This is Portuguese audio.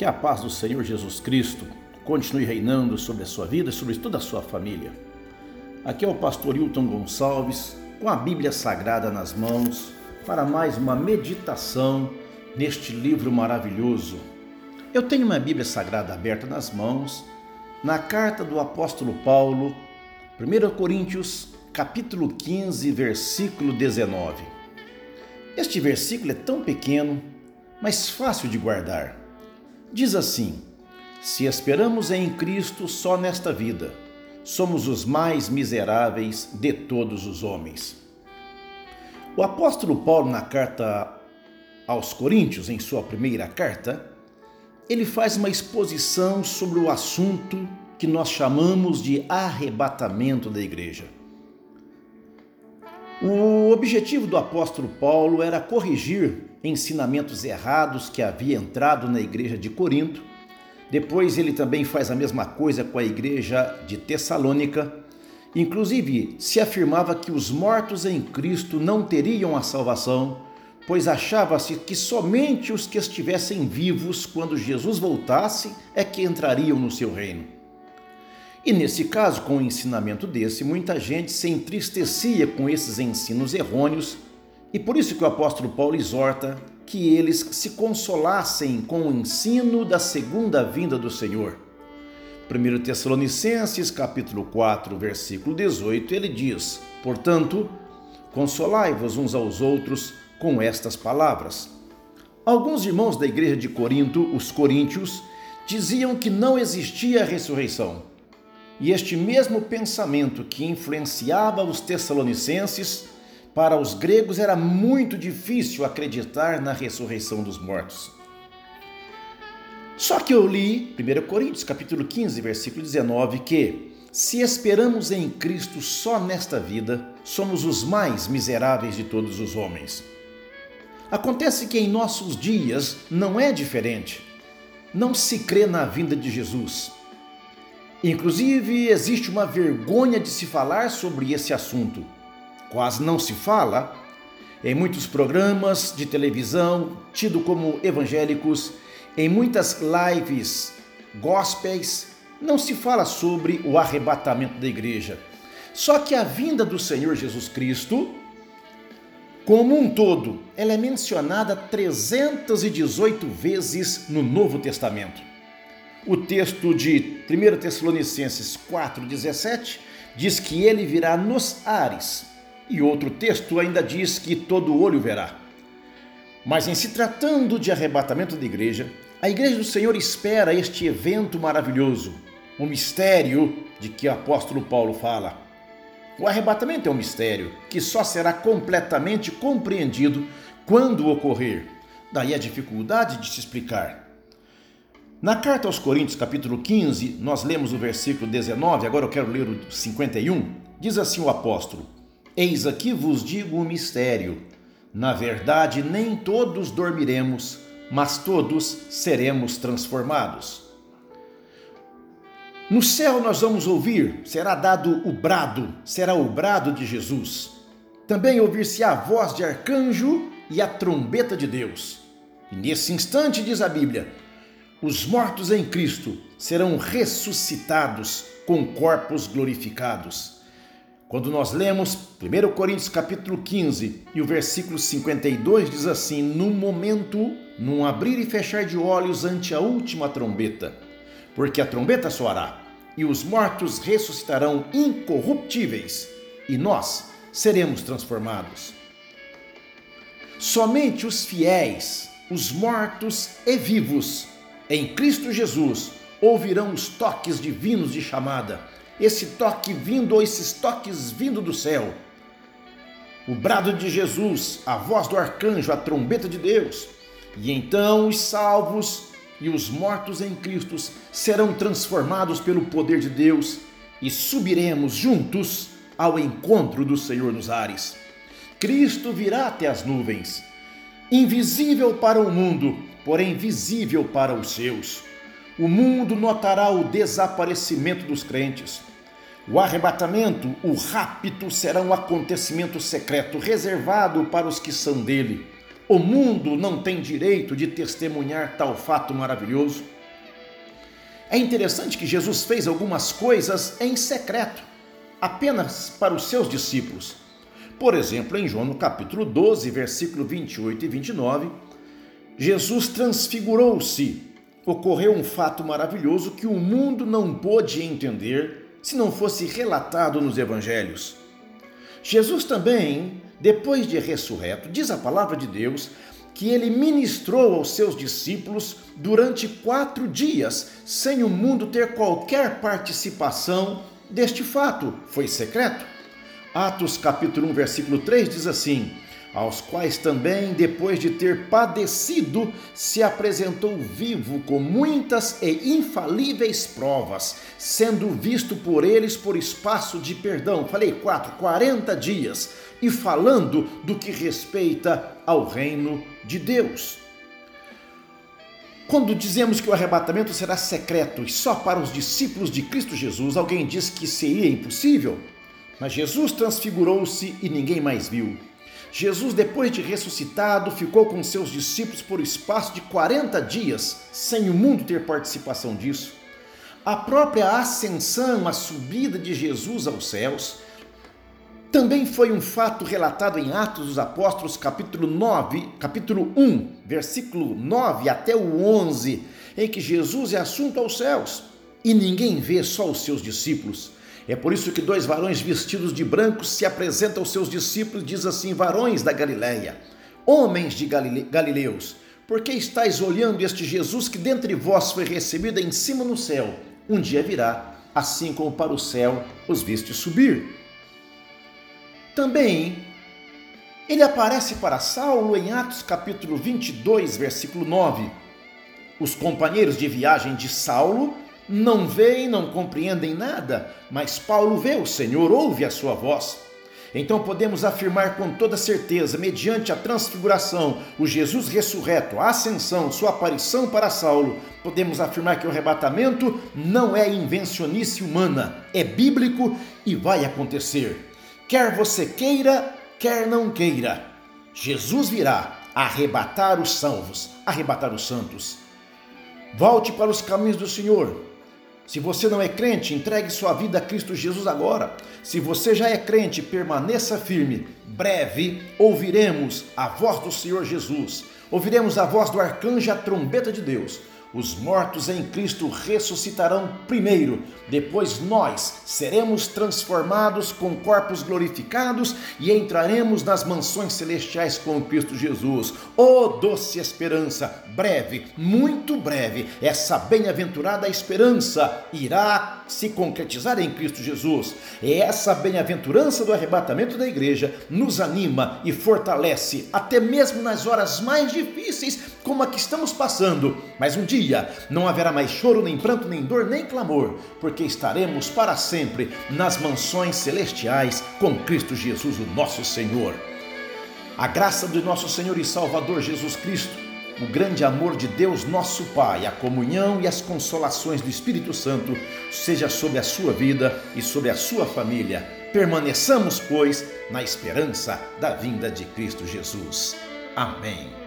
Que a paz do Senhor Jesus Cristo continue reinando sobre a sua vida e sobre toda a sua família. Aqui é o pastor Hilton Gonçalves, com a Bíblia Sagrada nas mãos, para mais uma meditação neste livro maravilhoso. Eu tenho uma Bíblia Sagrada aberta nas mãos, na carta do apóstolo Paulo, 1 Coríntios, capítulo 15, versículo 19. Este versículo é tão pequeno, mas fácil de guardar. Diz assim: Se esperamos em Cristo só nesta vida, somos os mais miseráveis de todos os homens. O apóstolo Paulo, na carta aos Coríntios, em sua primeira carta, ele faz uma exposição sobre o assunto que nós chamamos de arrebatamento da igreja. O objetivo do apóstolo Paulo era corrigir ensinamentos errados que havia entrado na igreja de Corinto. Depois ele também faz a mesma coisa com a igreja de Tessalônica. Inclusive, se afirmava que os mortos em Cristo não teriam a salvação, pois achava-se que somente os que estivessem vivos quando Jesus voltasse é que entrariam no seu reino. E nesse caso, com o ensinamento desse, muita gente se entristecia com esses ensinos errôneos e por isso que o apóstolo Paulo exorta que eles se consolassem com o ensino da segunda vinda do Senhor. 1 Tessalonicenses, capítulo 4, versículo 18, ele diz: "Portanto, consolai-vos uns aos outros com estas palavras." Alguns irmãos da igreja de Corinto, os coríntios, diziam que não existia ressurreição. E este mesmo pensamento que influenciava os tessalonicenses para os gregos era muito difícil acreditar na ressurreição dos mortos. Só que eu li 1 Coríntios capítulo 15, versículo 19, que se esperamos em Cristo só nesta vida, somos os mais miseráveis de todos os homens. Acontece que em nossos dias não é diferente. Não se crê na vinda de Jesus. Inclusive, existe uma vergonha de se falar sobre esse assunto quase não se fala, em muitos programas de televisão, tido como evangélicos, em muitas lives gospels, não se fala sobre o arrebatamento da igreja. Só que a vinda do Senhor Jesus Cristo, como um todo, ela é mencionada 318 vezes no Novo Testamento. O texto de 1 Tessalonicenses 4,17 diz que ele virá nos ares e outro texto ainda diz que todo olho verá. Mas em se tratando de arrebatamento da igreja, a igreja do Senhor espera este evento maravilhoso, o mistério de que o apóstolo Paulo fala. O arrebatamento é um mistério que só será completamente compreendido quando ocorrer. Daí a dificuldade de se explicar. Na carta aos Coríntios, capítulo 15, nós lemos o versículo 19, agora eu quero ler o 51. Diz assim o apóstolo: Eis aqui vos digo um mistério. Na verdade, nem todos dormiremos, mas todos seremos transformados. No céu nós vamos ouvir, será dado o brado, será o brado de Jesus. Também ouvir-se a voz de arcanjo e a trombeta de Deus. E nesse instante, diz a Bíblia, os mortos em Cristo serão ressuscitados com corpos glorificados quando nós lemos 1 Coríntios capítulo 15 e o versículo 52 diz assim: "No momento, num abrir e fechar de olhos ante a última trombeta, porque a trombeta soará, e os mortos ressuscitarão incorruptíveis, e nós seremos transformados." Somente os fiéis, os mortos e vivos em Cristo Jesus ouvirão os toques divinos de chamada esse toque vindo, ou esses toques vindo do céu. O brado de Jesus, a voz do arcanjo, a trombeta de Deus. E então os salvos e os mortos em Cristo serão transformados pelo poder de Deus e subiremos juntos ao encontro do Senhor nos ares. Cristo virá até as nuvens, invisível para o mundo, porém visível para os seus. O mundo notará o desaparecimento dos crentes. O arrebatamento, o rapto, será um acontecimento secreto reservado para os que são dele. O mundo não tem direito de testemunhar tal fato maravilhoso. É interessante que Jesus fez algumas coisas em secreto, apenas para os seus discípulos. Por exemplo, em João no capítulo 12, versículo 28 e 29, Jesus transfigurou-se. Ocorreu um fato maravilhoso que o mundo não pôde entender se não fosse relatado nos evangelhos. Jesus também, depois de ressurreto, diz a palavra de Deus que ele ministrou aos seus discípulos durante quatro dias, sem o mundo ter qualquer participação deste fato. Foi secreto. Atos capítulo 1, versículo 3 diz assim: aos quais também, depois de ter padecido, se apresentou vivo com muitas e infalíveis provas, sendo visto por eles por espaço de perdão. Falei quatro, 40 dias, e falando do que respeita ao reino de Deus. Quando dizemos que o arrebatamento será secreto e só para os discípulos de Cristo Jesus, alguém diz que seria impossível? Mas Jesus transfigurou-se e ninguém mais viu. Jesus, depois de ressuscitado, ficou com seus discípulos por espaço de 40 dias, sem o mundo ter participação disso. A própria ascensão, a subida de Jesus aos céus, também foi um fato relatado em Atos dos Apóstolos, capítulo 9, capítulo 1, versículo 9 até o 11, em que Jesus é assunto aos céus e ninguém vê, só os seus discípulos. É por isso que dois varões vestidos de branco se apresentam aos seus discípulos, diz assim: Varões da Galileia, homens de Galile Galileus, por que estáis olhando este Jesus que dentre vós foi recebido em cima no céu? Um dia virá, assim como para o céu os viste subir. Também ele aparece para Saulo em Atos capítulo 22, versículo 9. Os companheiros de viagem de Saulo não veem, não compreendem nada, mas Paulo vê o Senhor, ouve a sua voz. Então podemos afirmar com toda certeza, mediante a transfiguração, o Jesus ressurreto, a ascensão, sua aparição para Saulo, podemos afirmar que o arrebatamento não é invencionice humana, é bíblico e vai acontecer. Quer você queira, quer não queira, Jesus virá arrebatar os salvos, arrebatar os santos. Volte para os caminhos do Senhor, se você não é crente, entregue sua vida a Cristo Jesus agora. Se você já é crente, permaneça firme. Breve ouviremos a voz do Senhor Jesus. Ouviremos a voz do arcanjo, a trombeta de Deus os mortos em Cristo ressuscitarão primeiro, depois nós seremos transformados com corpos glorificados e entraremos nas mansões celestiais com Cristo Jesus. Oh, doce esperança! Breve, muito breve, essa bem-aventurada esperança irá se concretizar em Cristo Jesus. E essa bem-aventurança do arrebatamento da igreja nos anima e fortalece, até mesmo nas horas mais difíceis, como a que estamos passando. Mas um dia dia não haverá mais choro, nem pranto, nem dor, nem clamor, porque estaremos para sempre nas mansões celestiais com Cristo Jesus, o nosso Senhor. A graça do nosso Senhor e Salvador Jesus Cristo, o grande amor de Deus, nosso Pai, a comunhão e as consolações do Espírito Santo seja sobre a sua vida e sobre a sua família. Permaneçamos, pois, na esperança da vinda de Cristo Jesus. Amém.